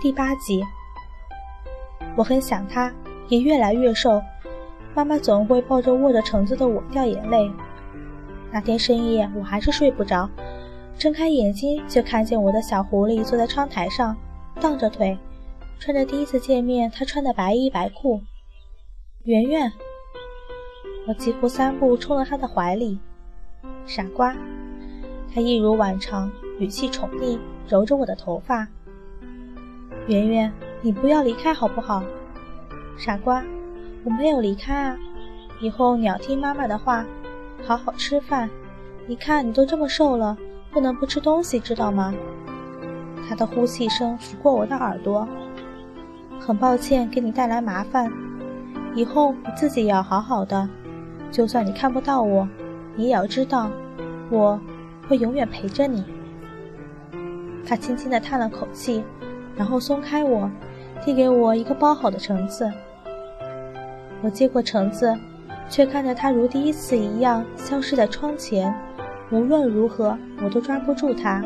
第八集。我很想他，也越来越瘦。妈妈总会抱着握着橙子的我掉眼泪。那天深夜，我还是睡不着，睁开眼睛就看见我的小狐狸坐在窗台上，荡着腿，穿着第一次见面他穿的白衣白裤。圆圆，我几乎三步冲到他的怀里。傻瓜，他一如往常，语气宠溺，揉着我的头发。圆圆，你不要离开好不好？傻瓜。我没有离开啊，以后你要听妈妈的话，好好吃饭。你看你都这么瘦了，不能不吃东西，知道吗？他的呼气声拂过我的耳朵。很抱歉给你带来麻烦，以后你自己也要好好的。就算你看不到我，你也要知道，我会永远陪着你。他轻轻地叹了口气，然后松开我，递给我一个包好的橙子。我接过橙子，却看着它如第一次一样消失在窗前。无论如何，我都抓不住它。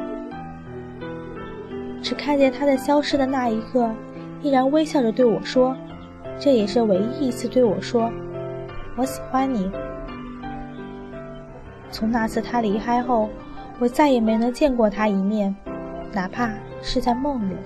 只看见它在消失的那一刻，依然微笑着对我说：“这也是唯一一次对我说，我喜欢你。”从那次他离开后，我再也没能见过他一面，哪怕是在梦里。